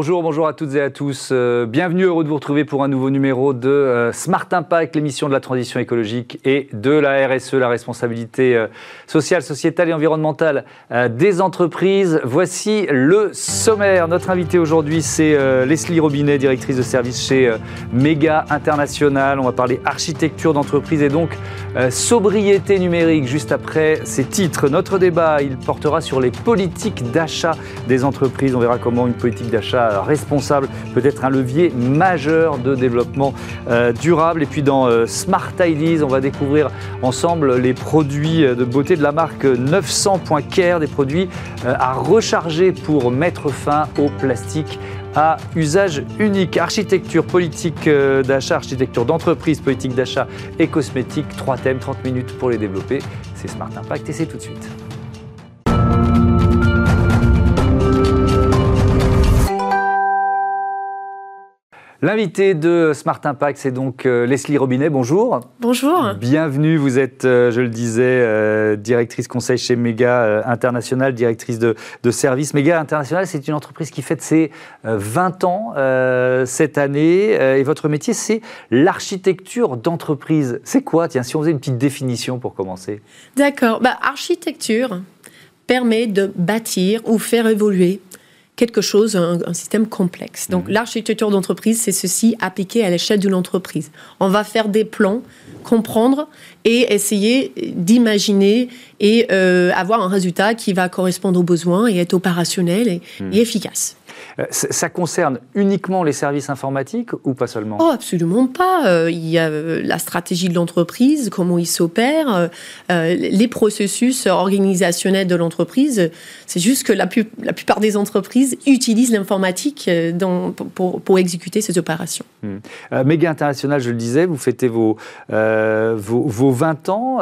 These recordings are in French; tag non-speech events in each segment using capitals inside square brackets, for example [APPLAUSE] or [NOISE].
Bonjour, bonjour à toutes et à tous. Euh, bienvenue, heureux de vous retrouver pour un nouveau numéro de euh, Smart Impact, l'émission de la transition écologique et de la RSE, la responsabilité euh, sociale, sociétale et environnementale des entreprises. Voici le sommaire. Notre invité aujourd'hui, c'est Leslie Robinet, directrice de service chez Mega International. On va parler architecture d'entreprise et donc sobriété numérique. Juste après ces titres, notre débat, il portera sur les politiques d'achat des entreprises. On verra comment une politique d'achat responsable peut être un levier majeur de développement euh, durable. Et puis dans euh, Smart Ideas, on va découvrir ensemble les produits de beauté de la marque 900.care, des produits euh, à recharger pour mettre fin au plastique à usage unique. Architecture, politique d'achat, architecture d'entreprise, politique d'achat et cosmétique. Trois thèmes, 30 minutes pour les développer. C'est Smart Impact et c'est tout de suite. L'invité de Smart Impact, c'est donc euh, Leslie Robinet. Bonjour. Bonjour. Bienvenue. Vous êtes, euh, je le disais, euh, directrice conseil chez Mega International, directrice de, de service. Mega International, c'est une entreprise qui fête ses 20 ans cette année. et votre métier, c'est l'architecture d'entreprise. C'est quoi? Tiens, si on faisait une petite définition pour commencer. D'accord. Bah, architecture permet de bâtir ou faire évoluer quelque chose, un, système complexe. Donc mhm. l'architecture d'entreprise, c'est ceci appliqué à l'échelle d'une entreprise. On va faire des plans, comprendre et essayer d'imaginer et euh, avoir un résultat qui va correspondre aux besoins et être opérationnel et mhm. efficace. Euh, ça concerne uniquement les services informatiques ou pas seulement? Oh, absolument pas. Euh, il y a euh, la stratégie de l'entreprise, comment il s'opère, les processus organisationnels de l'entreprise. C'est juste que la, plupart des entreprises utilisent l'informatique pour, exécuter ces opérations. Hmm. Méga International, je le disais, vous fêtez vos, vos, 20 ans.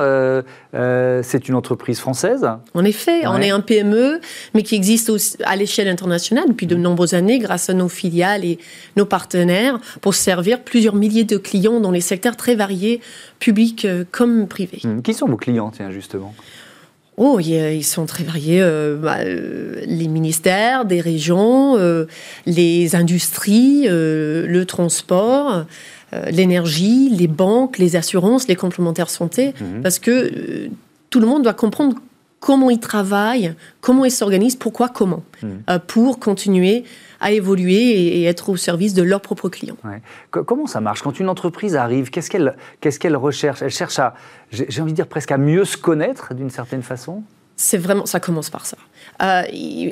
C'est une entreprise française? En effet, on est un PME, mais qui existe à l'échelle internationale depuis de nombreuses années grâce à nos filiales et nos partenaires pour servir plusieurs milliers de clients dans les secteurs très variés, publics euh, comme privés. Hmm. Qui sont vos clients, tiens, justement? Oh, ils sont très variés. Euh, bah, euh, les ministères, des régions, les industries, le transport, l'énergie, les banques, les assurances, les complémentaires santé, hmm. parce que tout le monde doit comprendre comment ils travaillent, comment ils s'organisent, pourquoi, comment, hmm. euh, pour continuer à évoluer et, être au service de leurs propres clients. Comment ça marche? Quand une entreprise arrive, qu'est-ce qu'elle qu'elle recherche? Elle cherche à, j'ai envie de dire presque à mieux se connaître d'une certaine façon? C'est vraiment, ça commence par ça. Euh,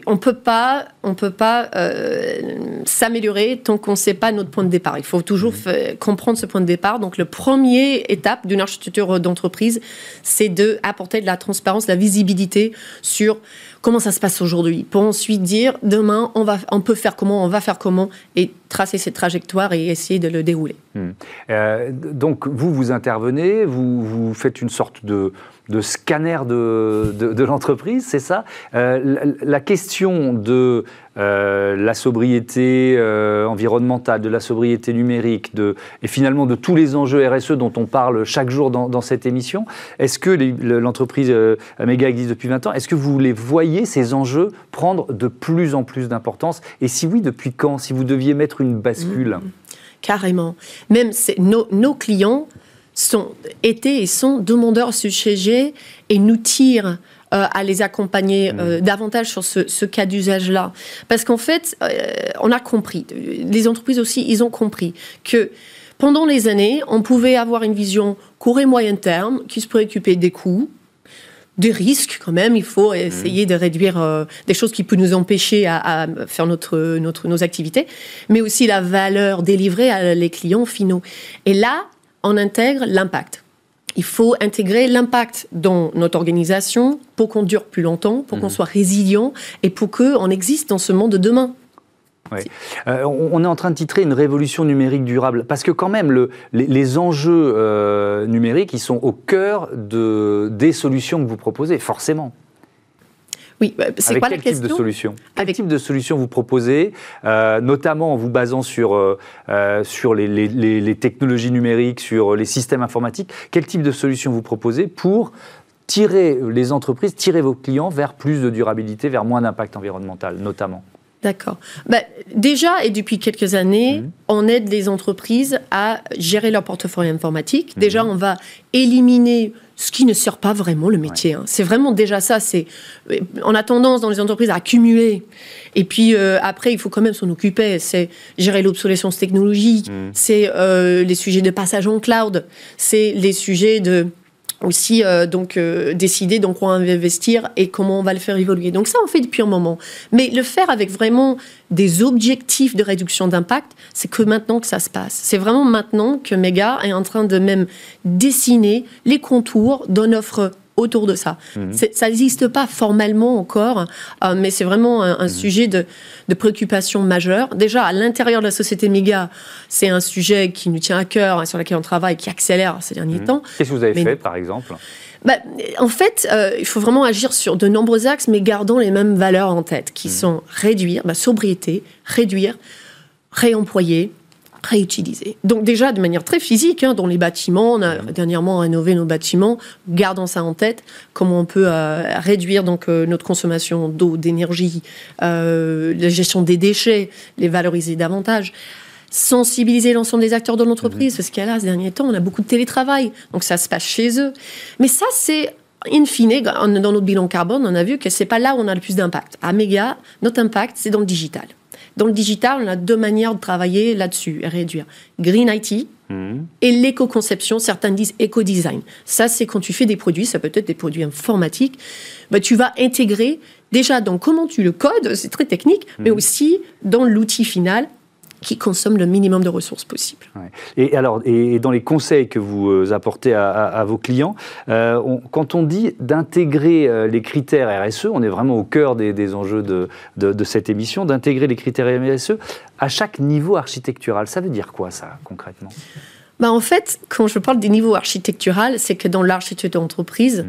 on peut pas, on peut pas euh, s'améliorer tant qu'on ne sait pas notre point de départ. Il faut toujours mmh. comprendre ce point de départ. Donc, le premier étape d'une architecture d'entreprise, c'est de apporter de la transparence, de la visibilité sur comment ça se passe aujourd'hui, pour ensuite dire demain on va, on peut faire comment, on va faire comment, et tracer cette trajectoire et essayer de le dérouler. Mmh. Euh, donc, vous vous intervenez, vous, vous faites une sorte de de scanner de, de, l'entreprise, c'est ça. Euh, la, question de euh, la sobriété euh, environnementale, de la sobriété numérique, de, et finalement de tous les enjeux RSE dont on parle chaque jour dans, cette émission, est-ce que l'entreprise Améga existe depuis 20 ans? Est-ce que vous les voyez, ces enjeux, prendre de plus en plus d'importance? Et si oui, depuis quand? Si vous deviez mettre une bascule. Mmh. Carrément. Même nos clients sont, étaient et sont demandeurs ce sujet et nous tirent euh, à les accompagner euh, mmh. davantage sur ce, cas d'usage-là. Parce qu'en fait, euh, on a compris, les entreprises aussi, ils ont compris que pendant les années, on pouvait avoir une vision court et moyen terme qui se préoccupait des coûts, des risques quand même. Il faut essayer mmh. de réduire des choses qui peuvent nous empêcher à, faire notre, notre, nos activités, mais aussi la valeur délivrée à les clients finaux. Et là, on intègre l'impact. Il faut intégrer l'impact dans notre organisation pour qu'on dure plus longtemps, pour qu'on mhm. soit résilient et pour qu'on existe dans ce monde de demain. Euh, on est en train de titrer une révolution numérique durable parce que quand même les, enjeux euh, numériques ils sont au cœur de, des solutions que vous proposez forcément. Oui, bah, c'est quoi la question type de solution? Quel type de solution vous proposez, euh, notamment en vous basant sur, euh, euh, sur les, les, technologies numériques, sur les systèmes informatiques Quel type de solution vous proposez pour tirer les entreprises, tirer vos clients vers plus de durabilité, vers moins d'impact environnemental, notamment? D'accord. Bah, déjà, et depuis quelques années, mmh. on aide les entreprises à gérer leur portefeuille informatique. Mmh. Déjà, on va éliminer ce qui ne sert pas vraiment le métier. Hein. C'est vraiment déjà ça. C'est on a tendance dans les entreprises à accumuler, et puis euh, après il faut quand même s'en occuper. C'est gérer l'obsolescence technologique, mmh. c'est euh, les sujets de passage en cloud, c'est les sujets de aussi euh, donc euh, décider dans quoi on va investir et comment on va le faire évoluer. Donc ça, on fait depuis un moment. Mais le faire avec vraiment des objectifs de réduction d'impact, c'est que maintenant que ça se passe. C'est vraiment maintenant que Mega est en train de même dessiner les contours d'une offre autour de ça. Mhm. Ça n'existe pas formellement encore, euh, mais c'est vraiment un, mhm. sujet de, préoccupation majeure. Déjà, à l'intérieur de la société méga, c'est un sujet qui nous tient à cœur, hein, sur lequel on travaille, qui accélère ces derniers mhm. temps. Qu'est-ce que vous avez fait, par exemple? Bah, en fait, euh, il faut vraiment agir sur de nombreux axes, mais gardant les mêmes valeurs en tête, qui sont réduire, bah, sobriété, réduire, réemployer, réutiliser. Donc déjà de manière très physique, hein, dans les bâtiments, on a dernièrement rénové nos bâtiments, gardons ça en tête, comment on peut euh, réduire donc euh, notre consommation d'eau, d'énergie, euh, la gestion des déchets, les valoriser davantage sensibiliser l'ensemble des acteurs de l'entreprise, mhm. parce qu'à là, ces derniers temps, on a beaucoup de télétravail, donc ça se passe chez eux. Mais ça, c'est in fine, dans notre bilan carbone, on a vu que c'est pas là où on a le plus d'impact. À Méga, notre impact, c'est dans le digital. Dans le digital, on a deux manières de travailler là-dessus et réduire. Green IT mhm. et l'éco-conception, certains disent éco-design. Ça, c'est quand tu fais des produits, ça peut être des produits informatiques, bah, tu vas intégrer déjà dans comment tu le codes, c'est très technique, mais mhm. aussi dans l'outil final qui consomment le minimum de ressources possibles. Et alors, et dans les conseils que vous euh, apportez à, vos clients, euh, quand on dit d'intégrer euh, les critères RSE, on est vraiment au cœur des, enjeux de, de, cette émission, d'intégrer les critères RSE à chaque niveau architectural. Ça veut dire quoi ça concrètement? Bah en fait, quand je parle des niveaux architecturaux, c'est que dans l'architecture d'entreprise,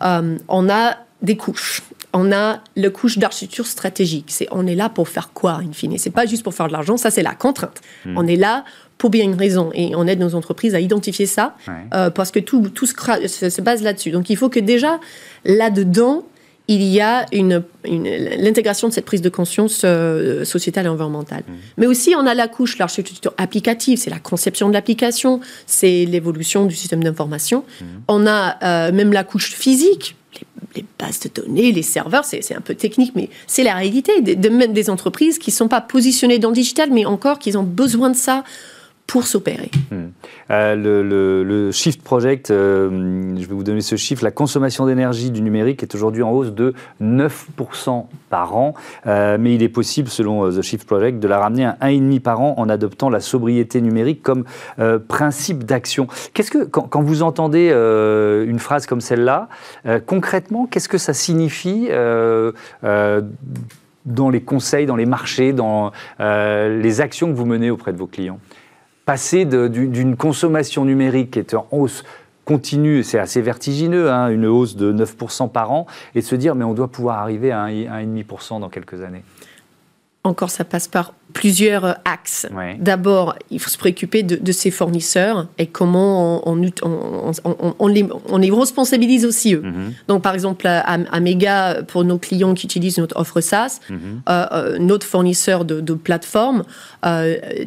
mmh. on a des couches on a le couche d'architecture stratégique. C'est on est là pour faire quoi, in fine? C'est pas juste pour faire de l'argent, ça c'est la contrainte. Hmm. On est là pour bien une raison et on aide nos entreprises à identifier ça euh, parce que tout, tout se, se, base là-dessus. Donc il faut que déjà là-dedans, il y a une, l'intégration de cette prise de conscience euh, sociétale et environnementale. Hmm. Mais aussi, on a la couche, l'architecture applicative, c'est la conception de l'application, c'est l'évolution du système d'information. Hmm. On a euh, même la couche physique, les, bases de données, les serveurs, c'est un peu technique, mais c'est la réalité. De, même des entreprises qui ne sont pas positionnées dans le digital, mais encore qui ont besoin de ça pour s'opérer. Hmm. Euh, le, Shift Project, euh, je vais vous donner ce chiffre, la consommation d'énergie du numérique est aujourd'hui en hausse de 9% par an, euh, mais il est possible, selon The Shift Project, de la ramener à 1,5% par an en adoptant la sobriété numérique comme principe d'action. Qu'est-ce que, quand, vous entendez une phrase comme celle-là, concrètement, qu'est-ce que ça signifie dans les conseils, dans les marchés, dans les actions que vous menez auprès de vos clients? Passer d'une consommation numérique qui est en hausse continue, c'est assez vertigineux, hein, une hausse de 9% par an, et se dire mais on doit pouvoir arriver à 1,5% dans quelques années encore, ça passe par plusieurs euh, axes. D'abord, il faut se préoccuper de, de, ses fournisseurs et comment on, on, les, on les, responsabilise aussi eux. Mhm. Donc, par exemple, à, à, pour nos clients qui utilisent notre offre SaaS, mhm. euh, euh, notre fournisseur de, de plateforme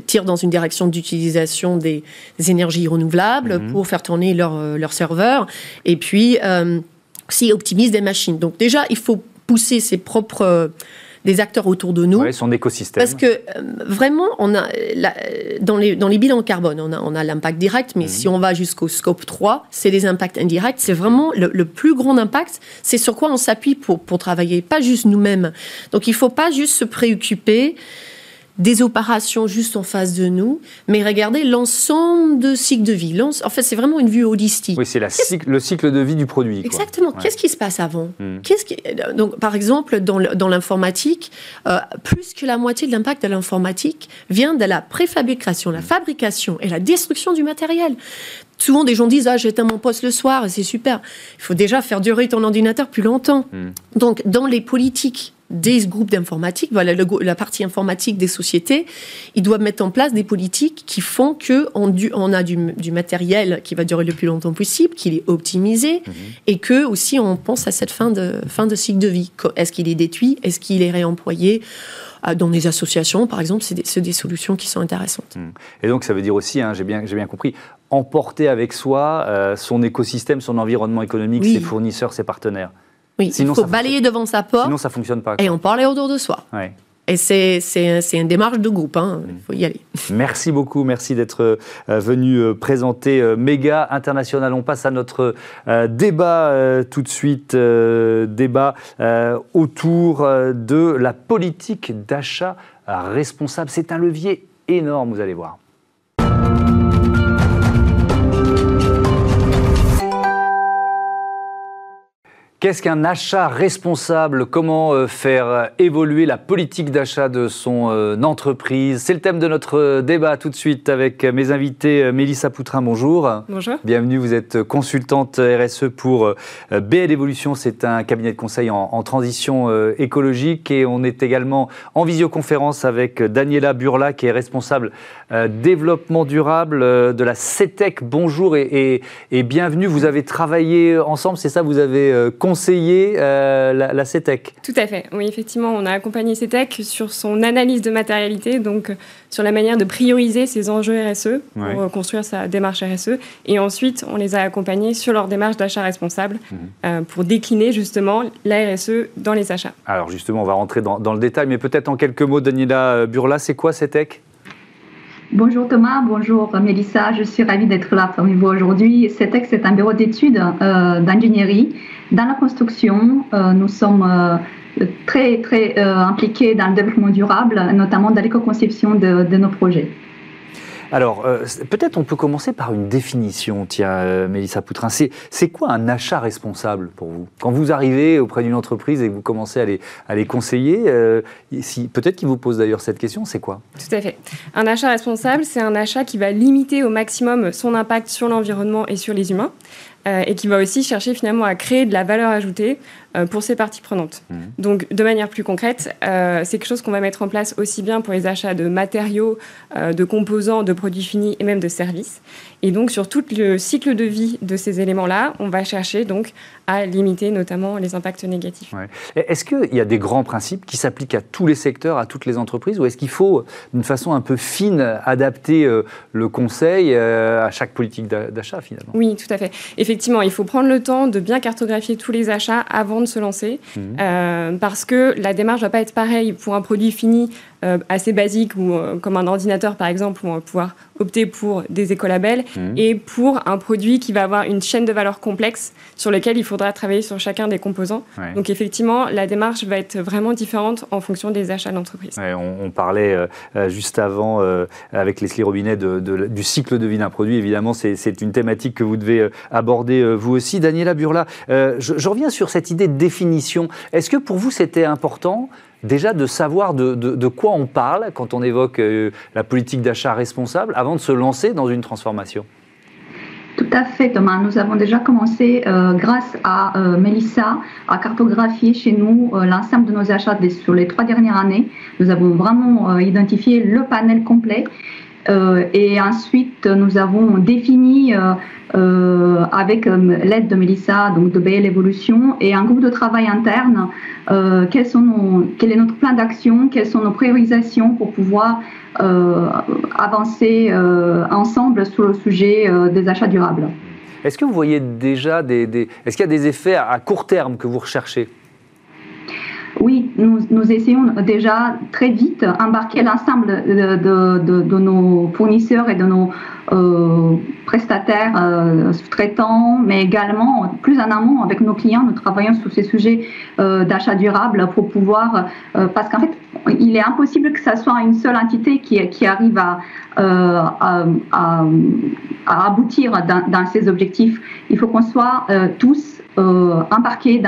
tire dans une direction d'utilisation des, énergies renouvelables mhm. pour faire tourner leurs leur serveurs et puis aussi optimise des machines. Donc, déjà, il faut pousser ses propres des acteurs autour de nous. Oui, son écosystème. Parce que euh, vraiment, on a, dans, les, dans les bilans carbone, on a, on a l'impact direct, mais mhm. si on va jusqu'au scope 3, c'est les impacts indirects. C'est vraiment le, plus grand impact. C'est sur quoi on s'appuie pour, pour travailler, pas juste nous-mêmes. Donc il ne faut pas juste se préoccuper des opérations juste en face de nous, mais regardez l'ensemble de cycle de vie. En fait, c'est vraiment une vue holistique. Oui, c'est le cycle de vie du produit. Exactement. Qu'est-ce qui se passe avant hmm. Qu'est-ce qui... Donc, Par exemple, dans l'informatique, euh, plus que la moitié de l'impact de l'informatique vient de la préfabrication, la hmm. fabrication et la destruction du matériel. Souvent, des gens disent Ah, j'éteins mon poste le soir, c'est super. Il faut déjà faire durer ton ordinateur plus longtemps. Hmm. Donc, dans les politiques des groupes d'informatique, voilà, la partie informatique des sociétés, ils doivent mettre en place des politiques qui font que on, on a du, matériel qui va durer le plus longtemps possible, qu'il est optimisé, mhm. et que aussi on pense à cette fin de, fin de cycle de vie. Est-ce qu'il est détruit? Est-ce qu'il est réemployé? Dans des associations, par exemple, c'est des, des, solutions qui sont intéressantes. Mhm. Et donc, ça veut dire aussi, hein, j'ai bien, bien compris, emporter avec soi euh, son écosystème, son environnement économique, ses fournisseurs, ses partenaires. Oui, il faut balayer devant sa porte. Sinon, ça fonctionne pas. Et on parle autour de soi. Et c'est une démarche de groupe, hein. il faut y aller. [LAUGHS] Merci beaucoup, merci d'être euh, venu euh, présenter euh, Méga International. On passe à notre débat tout de suite, débat autour de la politique d'achat responsable. C'est un levier énorme, vous allez voir. Qu'est-ce qu'un achat responsable? Comment euh, faire euh, évoluer la politique d'achat de son euh, entreprise? C'est le thème de notre débat tout de suite avec mes invités. Mélissa Poutrin, bonjour. Bonjour. Bienvenue, vous êtes consultante RSE pour BL Evolution. C'est un cabinet de conseil en, transition écologique et on est également en visioconférence avec Daniela Burla qui est responsable développement durable de la CETEC. Bonjour et, et, bienvenue. Vous avez travaillé ensemble, c'est ça? Vous avez conseiller euh, la, CETEC. Tout à fait. Oui, effectivement, on a accompagné CETEC sur son analyse de matérialité, donc euh, sur la manière de prioriser ses enjeux RSE pour euh, construire sa démarche RSE. Et ensuite, on les a accompagnés sur leur démarche d'achat responsable mhm. pour décliner justement la RSE dans les achats. Alors justement, on va rentrer dans, dans le détail, mais peut-être en quelques mots, Daniela Burla, c'est quoi CETEC Bonjour Thomas, bonjour Mélissa, je suis ravie d'être là parmi vous aujourd'hui. CETEC, c'est un bureau d'études euh, d'ingénierie. Dans la construction, euh, nous sommes euh, très, très impliqués dans le développement durable, notamment dans l'éco-conception de nos projets. Alors, euh, peut-être on peut commencer par une définition, tiens, euh, Mélissa Poutrin. C'est quoi un achat responsable pour vous? Quand vous arrivez auprès d'une entreprise et que vous commencez à les, conseiller, euh, si, peut-être qu'ils vous posent d'ailleurs cette question, c'est quoi? Tout à fait. Un achat responsable, c'est un achat qui va limiter au maximum son impact sur l'environnement et sur les humains. et qui va aussi chercher finalement à créer de la valeur ajoutée euh, pour ces parties prenantes. Mmh. Donc, de manière plus concrète, euh, c'est quelque chose qu'on va mettre en place aussi bien pour les achats de matériaux, euh, de composants, de produits finis et même de services. Et donc, sur tout le cycle de vie de ces éléments-là, on va chercher donc à limiter notamment les impacts négatifs. Est-ce qu'il y a des grands principes qui s'appliquent à tous les secteurs, à toutes les entreprises, ou est-ce qu'il faut, d'une façon un peu fine, adapter le conseil à chaque politique d'achat finalement? Oui, tout à fait. Effectivement, il faut prendre le temps de bien cartographier tous les achats avant de se lancer, mhm. euh, parce que la démarche ne va pas être pareille pour un produit fini assez basique ou euh, comme un ordinateur par exemple où on va pouvoir opter pour des écolabels mmh. et pour un produit qui va avoir une chaîne de valeur complexe sur lequel il faudra travailler sur chacun des composants. Donc effectivement, la démarche va être vraiment différente en fonction des achats d'entreprise. on, parlait euh, juste avant avec Leslie Robinet de, du cycle de vie d'un produit. Évidemment, c'est une thématique que vous devez aborder vous aussi. Daniela Burla, je, je reviens sur cette idée de définition. Est-ce que pour vous c'était important déjà de savoir de, quoi on parle quand on évoque euh, la politique d'achat responsable avant de se lancer dans une transformation tout à fait, Thomas. Nous avons déjà commencé, euh, grâce à euh, Melissa, à cartographier chez nous l'ensemble de nos achats sur les trois dernières années. Nous avons vraiment identifié le panel complet. Et ensuite, nous avons défini euh, avec euh, l'aide de Melissa, donc de BL Evolution, et un groupe de travail interne, euh, quel est notre plan d'action, quelles sont nos priorisations pour pouvoir avancer ensemble sur le sujet des achats durables. Est-ce que vous voyez déjà des est-ce qu'il y a des effets à court terme que vous recherchez? Oui, nous, essayons déjà très vite embarquer l'ensemble de, nos fournisseurs et de nos euh, prestataires euh, sous-traitants, mais également plus en amont avec nos clients. Nous travaillons sur ces sujets euh, d'achat durable pour pouvoir, parce qu'en fait, il est impossible que ça soit une seule entité qui, arrive à, à, à, aboutir dans, ces objectifs. Il faut qu'on soit tous embarqués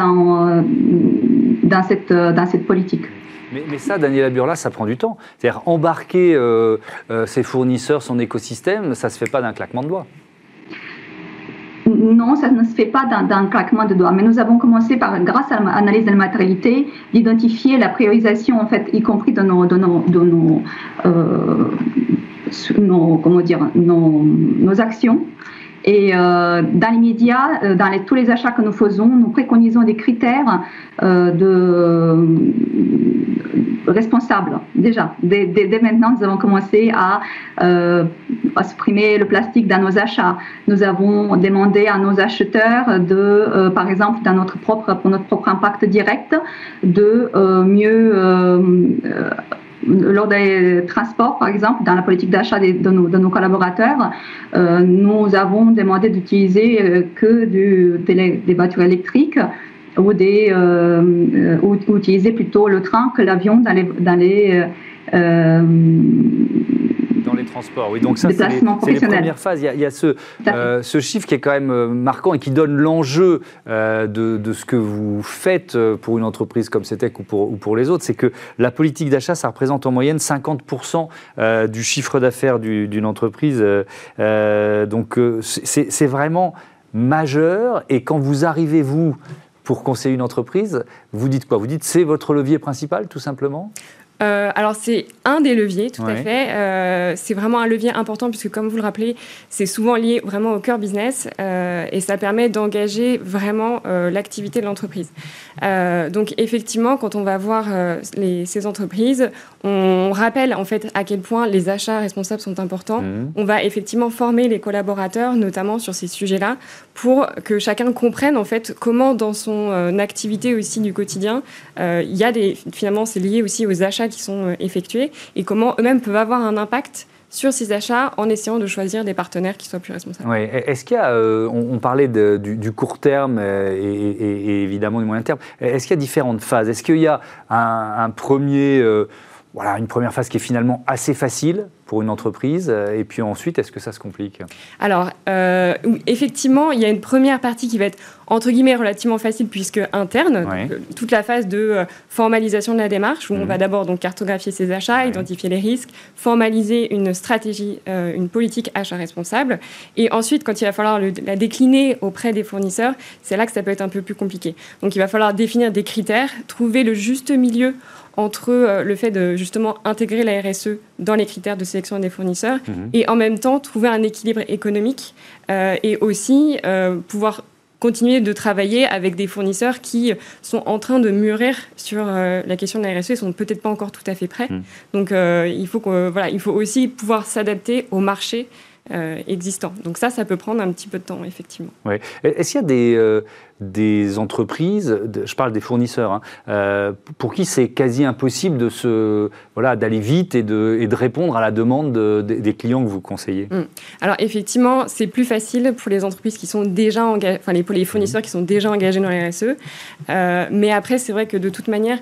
euh, dans cette politique. Mais, ça, Daniela Burla, ça prend du temps. C'est-à-dire embarquer euh, euh, ses fournisseurs, son écosystème, ça ne se fait pas d'un claquement de doigts. non, ça ne se fait pas d'un claquement de doigts. Mais nous avons commencé par, grâce à l'analyse de la matérialité, d'identifier la priorisation, en fait, y compris de nos, nos, euh, nos comment dire, nos actions. Et euh, dans les médias, euh, dans tous les achats que nous faisons, nous préconisons des critères euh, de responsables. Déjà, dès, dès, maintenant, nous avons commencé à, à, supprimer le plastique dans nos achats. Nous avons demandé à nos acheteurs de, par exemple, dans notre propre, pour notre propre impact direct, de mieux lors des transports, par exemple, dans la politique d'achat de, nos, collaborateurs, euh, nous avons demandé d'utiliser euh, que des voitures électriques ou, des, euh, utiliser plutôt le train que l'avion dans les, les transports, oui. Donc ça, c'est les, premières phases. Il y a, ce, euh, ce, chiffre qui est quand même euh, marquant et qui donne l'enjeu euh, de, de, ce que vous faites pour une entreprise comme CETEC ou pour, ou pour les autres. C'est que la politique d'achat, ça représente en moyenne 50% du chiffre d'affaires d'une entreprise. donc c'est vraiment majeur. Et quand vous arrivez, vous, pour conseiller une entreprise, vous dites quoi? Vous dites c'est votre levier principal, tout simplement? Euh, alors c'est un des leviers, tout à fait. Euh, c'est vraiment un levier important puisque, comme vous le rappelez, c'est souvent lié vraiment au cœur business euh, et ça permet d'engager vraiment l'activité de l'entreprise. donc effectivement, quand on va voir les, ces entreprises, on rappelle en fait à quel point les achats responsables sont importants. Mmh. On va effectivement former les collaborateurs, notamment sur ces sujets-là, pour que chacun comprenne en fait comment dans son activité aussi du quotidien, il y a des finalement c'est lié aussi aux achats qui sont euh, effectués et comment eux-mêmes peuvent avoir un impact sur ces achats en essayant de choisir des partenaires qui soient plus responsables. Oui. Est-ce qu'il y a, euh, on, parlait du, court terme euh, et, évidemment du moyen terme, est-ce qu'il y a différentes phases? Est-ce qu'il y a un, premier voilà, une première phase qui est finalement assez facile pour une entreprise Et puis ensuite, est-ce que ça se complique Alors, euh, effectivement, il y a une première partie qui va être entre guillemets relativement facile puisque interne, euh, toute la phase de euh, formalisation de la démarche où on mhm. va d'abord donc cartographier ses achats, identifier les risques, formaliser une stratégie, une politique achat responsable, et ensuite quand il va falloir la décliner auprès des fournisseurs, c'est là que ça peut être un peu plus compliqué. Donc il va falloir définir des critères, trouver le juste milieu entre euh, le fait de justement intégrer la RSE dans les critères de sélection des fournisseurs mhm. et en même temps trouver un équilibre économique euh, et aussi euh, pouvoir continuer de travailler avec des fournisseurs qui sont en train de mûrir sur la question de la RSE et sont peut-être pas encore tout à fait prêts. Mhm. Donc il faut voilà, il faut aussi pouvoir s'adapter au marché euh, existants. Donc ça, ça peut prendre un petit peu de temps, effectivement. Ouais. Est-ce qu'il y a des, euh, des entreprises, je parle des fournisseurs, hein, euh, pour qui c'est quasi impossible de se, voilà, d'aller vite et de, et de répondre à la demande des clients que vous conseillez? Hmm. Alors effectivement, c'est plus facile pour les entreprises qui sont déjà engagées, enfin les, pour les fournisseurs qui sont déjà engagés dans la RSE. mais après, c'est vrai que de toute manière,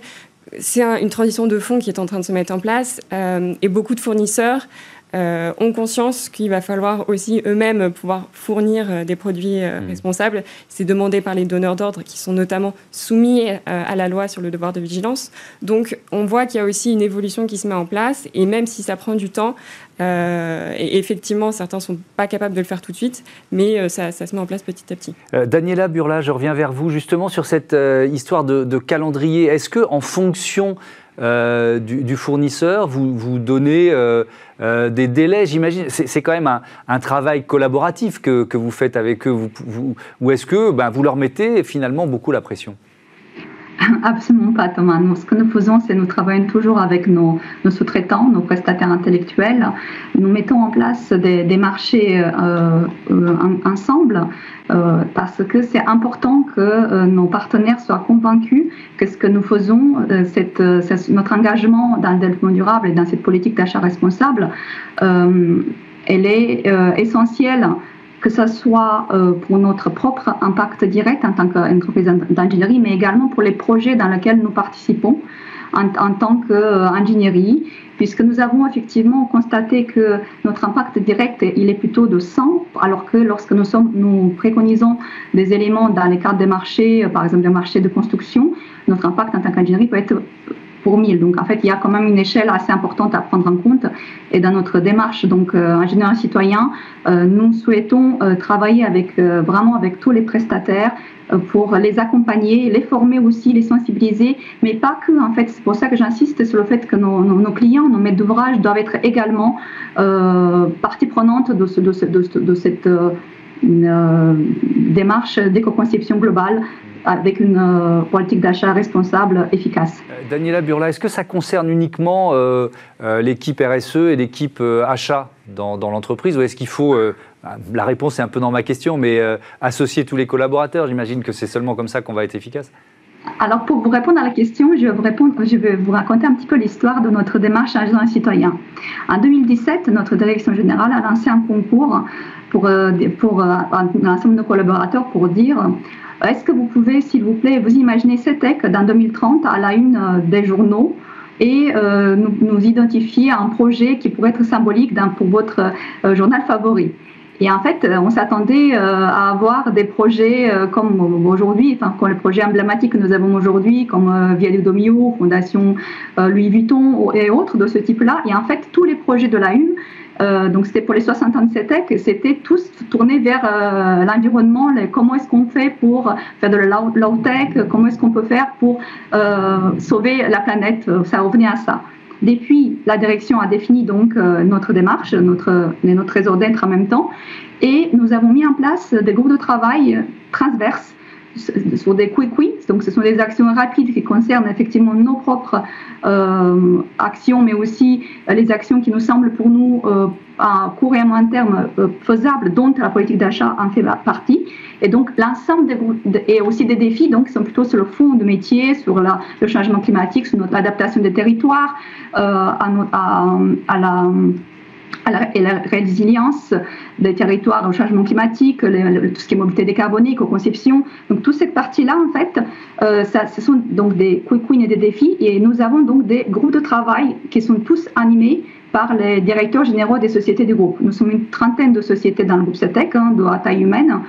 c'est une transition de fond qui est en train de se mettre en place et beaucoup de fournisseurs euh, ont conscience qu'il va falloir aussi eux-mêmes pouvoir fournir euh, des produits euh, mmh. responsables. C'est demandé par les donneurs d'ordre qui sont notamment soumis à la loi sur le devoir de vigilance. Donc on voit qu'il y a aussi une évolution qui se met en place et même si ça prend du temps, et effectivement certains ne sont pas capables de le faire tout de suite, mais ça, se met en place petit à petit. Daniela Burla, je reviens vers vous justement sur cette histoire de, de calendrier. Est-ce que en fonction euh, du, fournisseur, vous, vous donnez euh, euh, des délais, j'imagine. C'est quand même un, travail collaboratif que, que, vous faites avec eux, vous, ou est-ce que ben, vous leur mettez finalement beaucoup la pression? [LAUGHS] Absolument pas, Thomas. ce que nous faisons, c'est nous travaillons toujours avec nos, sous-traitants, nos prestataires intellectuels. Nous mettons en place des, marchés euh, euh, ensemble euh, parce que c'est important que nos partenaires soient convaincus que ce que nous faisons, notre engagement dans le développement durable et dans cette politique d'achat responsable, elle est essentielle que ce soit euh, pour notre propre impact direct en tant qu'entreprise d'ingénierie, mais également pour les projets dans lesquels nous participons en, tant qu'ingénierie, puisque nous avons effectivement constaté que notre impact direct, il est plutôt de 100, alors que lorsque nous, sommes, nous préconisons des éléments dans les cadres des marchés, par exemple des marchés de construction, notre impact en tant qu'ingénierie peut être pour 1000. Donc en fait, il y a quand même une échelle assez importante à prendre en compte. Et dans notre démarche, donc euh, ingénieur citoyen, euh, nous souhaitons euh, travailler avec vraiment avec tous les prestataires pour les accompagner, les former aussi, les sensibiliser, mais pas que. En fait, c'est pour ça que j'insiste sur le fait que nos, clients, nos maîtres d'ouvrage doivent être également partie prenante de cette démarche d'éco-conception globale avec une euh, politique d'achat responsable efficace. Euh, Daniela Burla, est-ce que ça concerne uniquement euh, l'équipe RSE et l'équipe achat dans, l'entreprise ou est-ce qu'il faut, bah, la réponse est un peu dans ma question, mais associer tous les collaborateurs J'imagine que c'est seulement comme ça qu'on va être efficace? Alors, pour vous répondre à la question, je vais vous, répondre, je vais vous raconter un petit peu l'histoire de notre démarche agent citoyen. En 2017, notre direction générale a lancé un concours pour, pour un ensemble de nos collaborateurs pour dire est-ce que vous pouvez, s'il vous plaît, vous imaginer CETEC dans 2030 à la une euh, des journaux et euh, nous, identifier un projet qui pourrait être symbolique pour votre euh, journal favori? Et en fait, on s'attendait à avoir des projets comme aujourd'hui, enfin, comme les projets emblématiques que nous avons aujourd'hui, comme Via Domio, Fondation Louis Vuitton et autres de ce type-là. Et en fait, tous les projets de la une euh, donc c'était pour les 60 ans de CETEC, c'était tous tournés vers euh, l'environnement, comment est-ce qu'on fait pour faire de la low-tech, comment est-ce qu'on peut faire pour euh, sauver la planète, ça revenait à ça. Depuis, la direction a défini donc notre démarche, notre, notre raison d'être en même temps, et nous avons mis en place des groupes de travail transverses sur des quick wins. Donc, ce sont des actions rapides qui concernent effectivement nos propres euh, actions, mais aussi euh, les actions qui nous semblent pour nous euh, à court et à moyen terme faisables, dont la politique d'achat en fait partie. Et donc, l'ensemble des et aussi des défis, donc, sont plutôt sur le fond de métier, sur le changement climatique, sur notre adaptation des territoires, à, à la et la résilience des territoires au changement climatique, tout ce qui est mobilité décarbonée, co-conception. Donc, toute cette partie-là, en fait, euh, ce sont donc des quick wins et des défis. Et nous avons donc des groupes de travail qui sont tous animés par les directeurs généraux des sociétés du groupe. Nous sommes une trentaine de sociétés dans le groupe CETEC, hein, de taille humaine.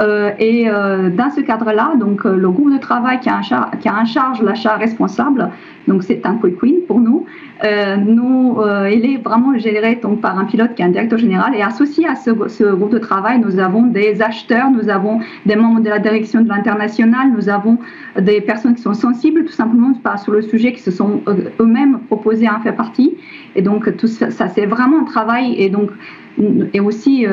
Euh, et euh, dans ce cadre-là, donc le groupe de travail qui a, a en charge l'achat responsable, donc c'est un quick win pour nous, euh, nous, euh, il est vraiment géré donc, par un pilote qui est un directeur général. Et associé à ce, groupe de travail, nous avons des acheteurs, nous avons des membres de la direction de l'international, nous avons des personnes qui sont sensibles tout simplement sur le sujet, qui se sont euh, eux-mêmes proposés à en faire partie. Et donc, tout ça, ça c'est vraiment un travail. Et donc, et aussi,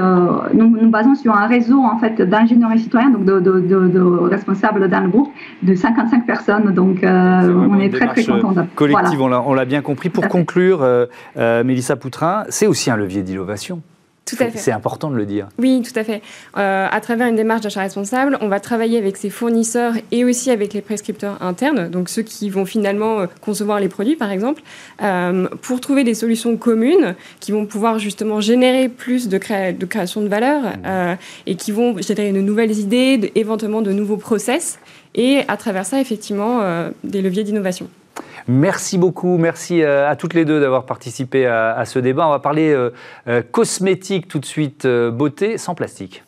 nous nous basons sur un réseau en fait d'ingénieurs et citoyens, donc de, responsables dans le groupe, de 55 personnes. Donc, on est très très contents. Collective, on l'a bien compris pour conclure, euh, euh, Mélissa Poutrin, c'est aussi un levier d'innovation. Tout à fait. C'est important de le dire. Oui, tout à fait. Euh, à travers une démarche d'achat responsable, on va travailler avec ses fournisseurs et aussi avec les prescripteurs internes, donc ceux qui vont finalement concevoir les produits, par exemple, pour trouver des solutions communes qui vont pouvoir justement générer plus de, de création de valeur mmh. et qui vont générer de nouvelles idées, éventuellement de nouveaux process, et à travers ça, effectivement, des leviers d'innovation. Merci beaucoup, merci euh, à toutes les deux d'avoir participé à, ce débat. On va parler euh, euh, cosmétique tout de suite, beauté sans plastique.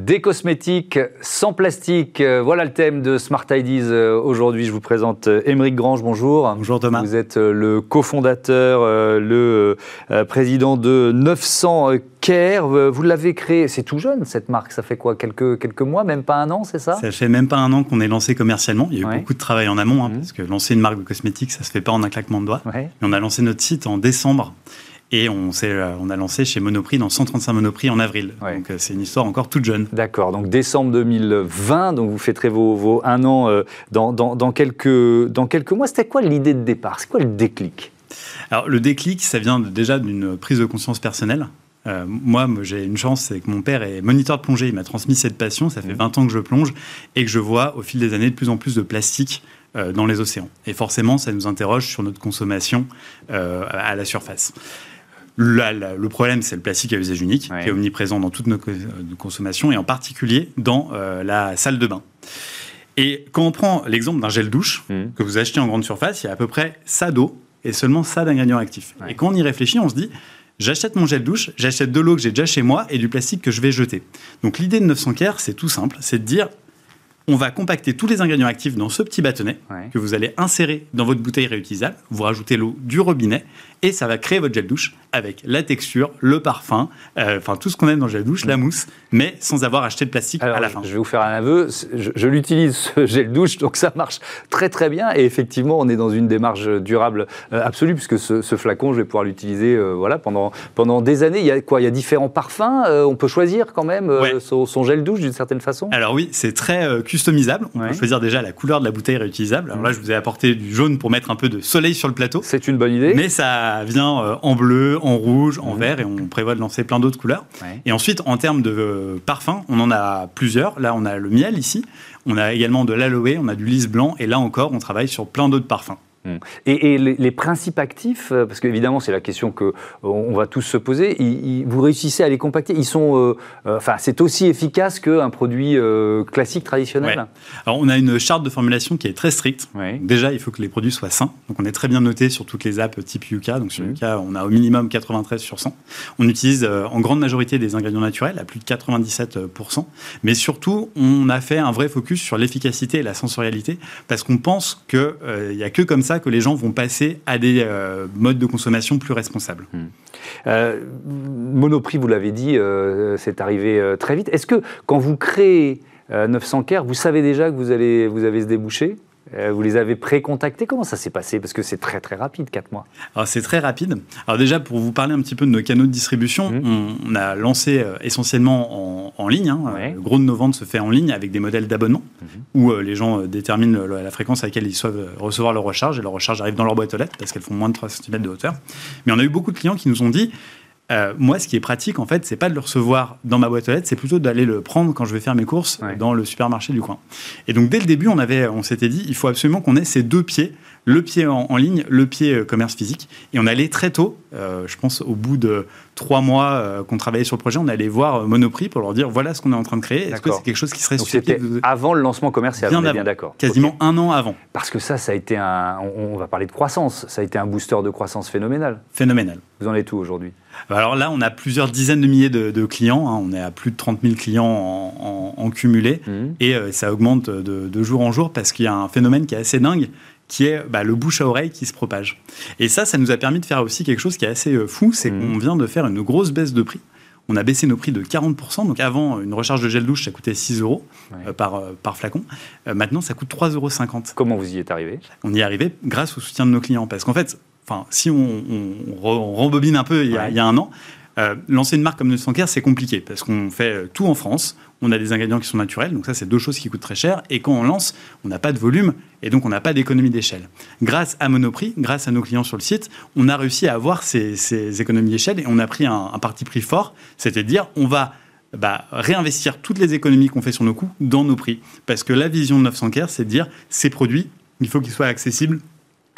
Des cosmétiques sans plastique, voilà le thème de Smart Ideas aujourd'hui. Je vous présente Émeric Grange, bonjour. Bonjour Thomas. Vous êtes le cofondateur, le président de 900 Care, euh, vous l'avez créé, c'est tout jeune cette marque, ça fait quoi quelques, quelques mois, même pas un an, c'est ça? Ça fait même pas un an qu'on est lancé commercialement, il y a eu beaucoup de travail en amont, hein, mmh. parce que lancer une marque de cosmétiques, ça se fait pas en un claquement de doigts. on a lancé notre site en décembre et on, euh, on a lancé chez Monoprix dans 135 Monoprix en avril. Donc euh, c'est une histoire encore toute jeune. D'accord, donc décembre 2020, donc vous fêterez vos, vos un an dans, dans, dans, quelques, dans quelques mois. C'était quoi l'idée de départ? C'est quoi le déclic? Alors le déclic, ça vient déjà d'une prise de conscience personnelle. Euh, moi, j'ai une chance, c'est que mon père est moniteur de plongée. Il m'a transmis cette passion. Ça fait 20 mmh. ans que je plonge et que je vois au fil des années de plus en plus de plastique euh, dans les océans. Et forcément, ça nous interroge sur notre consommation euh, à la surface. Le problème, c'est le plastique à usage unique, qui est omniprésent dans toutes nos, consommations et en particulier dans la salle de bain. Et quand on prend l'exemple d'un gel douche mmh. que vous achetez en grande surface, il y a à peu près ça d'eau et seulement ça d'ingrédients actifs. Et quand on y réfléchit, on se dit, J'achète mon gel douche, j'achète de l'eau que j'ai déjà chez moi et du plastique que je vais jeter. Donc l'idée de 900 Care, c'est tout simple, c'est de dire on va compacter tous les ingrédients actifs dans ce petit bâtonnet Ouais. que vous allez insérer dans votre bouteille réutilisable. Vous rajoutez l'eau du robinet et ça va créer votre gel douche avec la texture, le parfum, euh, enfin tout ce qu'on aime dans le gel douche, la mousse, mais sans avoir acheté de plastique Alors, à la fin. je vais vous faire un aveu. Je, je l'utilise, ce [LAUGHS] gel douche, donc ça marche très très bien. Et effectivement, on est dans une démarche durable euh, absolue, puisque ce, ce flacon, je vais pouvoir l'utiliser euh, voilà, pendant, pendant des années. Il y a quoi? Il y a différents parfums. on peut choisir quand même Ouais. son, son gel douche d'une certaine façon? Alors oui, c'est très customisable. On Ouais. peut choisir déjà la couleur de la bouteille réutilisable. Alors là, je vous ai apporté du jaune pour mettre un peu de soleil sur le plateau. C'est une bonne idée. Mais ça vient euh, en bleu, en rouge, en Mhm. vert, et on prévoit de lancer plein d'autres couleurs. Ouais. Et ensuite, en termes de euh, parfums, on en a plusieurs. Là, on a le miel ici. On a également de l'aloe, on a du lys blanc. Et là encore, on travaille sur plein d'autres parfums. Et, et les, les principes actifs, euh, parce qu'évidemment c'est la question que euh, on va tous se poser, ils- ils- vous réussissez à les compacter Ils sont, euh, euh, enfin, c'est aussi efficace qu'un produit euh, classique traditionnel. Ouais. Alors, on a une charte de formulation qui est très stricte. Ouais. Déjà, il faut que les produits soient sains. Donc, on est très bien noté sur toutes les apps type Yuka. Donc, sur Mhm. Yuka, on a au minimum 93 sur 100. On utilise en grande majorité des ingrédients naturels, à plus de 97%. Mais surtout, on a fait un vrai focus sur l'efficacité et la sensorialité parce qu'on pense qu'il n'y a que comme ça que les gens vont passer à des euh, modes de consommation plus responsables. Euh, Monoprix, vous l'avez dit, euh, c'est arrivé très vite. Est-ce que quand vous créez euh, 900 Care, vous savez déjà que vous, allez, vous avez débouché Euh, Vous les avez pré-contactés? Comment ça s'est passé? Parce que c'est très très rapide, 4 mois. Alors c'est très rapide. Alors déjà pour vous parler un petit peu de nos canaux de distribution, Mhm. on, a lancé euh, essentiellement en, en ligne. hein. Ouais. Le gros de nos ventes se fait en ligne avec des modèles d'abonnement Mhm. où euh, les gens déterminent le- la fréquence à laquelle ils doivent recevoir leur recharge et leur recharge arrive dans leur boîte aux lettres parce qu'elles font moins de 3 cm de hauteur. Mais on a eu beaucoup de clients qui nous ont dit euh, moi, ce qui est pratique, en fait, c'est pas de le recevoir dans ma boîte aux lettres, c'est plutôt d'aller le prendre quand je vais faire mes courses Ouais. dans le supermarché du coin. Et donc, dès le début, on, avait, on s'était dit, il faut absolument qu'on ait ces deux pieds, le pied en, en ligne, le pied euh, commerce physique. Et on allait très tôt, euh, je pense au bout de trois mois euh, qu'on travaillait sur le projet, on allait voir Monoprix pour leur dire, voilà ce qu'on est en train de créer. Est-ce que c'est quelque chose qui serait Donc c'était de... avant le lancement commercial, Bien on est avant. bien d'accord. Quasiment un an avant. Parce que ça, ça a été un. On, on va parler de croissance. Ça a été un booster de croissance phénoménal. Phénoménal. Vous en êtes où aujourd'hui? Alors là, on a plusieurs dizaines de milliers de, de clients. hein. On est à plus de 30 000 clients en, en- en cumulé. Et euh, ça augmente de, de jour en jour parce qu'il y a un phénomène qui est assez dingue, qui est bah, le bouche à oreille qui se propage. Et ça, ça nous a permis de faire aussi quelque chose qui est assez euh, fou, c'est Mhm. qu'on vient de faire une grosse baisse de prix. On a baissé nos prix de 40%. Donc avant, une recharge de gel douche, ça coûtait 6 euros Ouais. euh, par, euh, par flacon. Euh, maintenant, ça coûte 3,50 euros. Comment vous y êtes arrivé? On y est arrivé grâce au soutien de nos clients. Parce qu'en fait, enfin, si on, on- on re- on rembobine un peu il y a, Ouais. il y a un an, euh, lancer une marque comme 900 Care, c'est compliqué parce qu'on fait euh, tout en France. On a des ingrédients qui sont naturels, donc ça, c'est deux choses qui coûtent très cher. Et quand on lance, on n'a pas de volume et donc on n'a pas d'économie d'échelle. Grâce à Monoprix, grâce à nos clients sur le site, on a réussi à avoir ces, économies d'échelle et on a pris un, un parti pris fort, c'était de dire on va bah, réinvestir toutes les économies qu'on fait sur nos coûts dans nos prix. Parce que la vision de 900 Care, c'est de dire ces produits, il faut qu'ils soient accessibles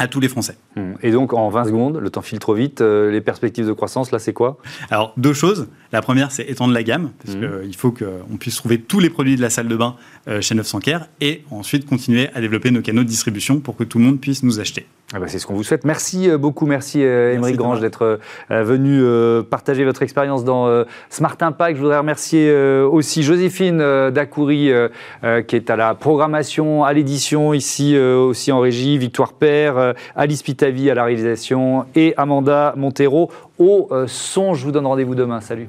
à tous les Français. Et donc, en 20 secondes, le temps file trop vite. euh, les perspectives de croissance, là, c'est quoi? Alors, deux choses. La première, c'est étendre la gamme, parce Mhm. qu'il faut qu'on puisse trouver tous les produits de la salle de bain euh, chez 900 Care, et ensuite continuer à développer nos canaux de distribution pour que tout le monde puisse nous acheter. Ah bah, c'est ce qu'on vous souhaite. Merci euh, beaucoup, merci euh, Merci, Émeric Grange d'être euh, venu partager votre expérience dans Smart Impact. Je voudrais remercier aussi Joséphine Dacoury qui est à la programmation, à l'édition ici aussi en régie, Victoire Père, Alice Pitavi à la réalisation et Amanda Montero au son. Je vous donne rendez-vous demain. Salut.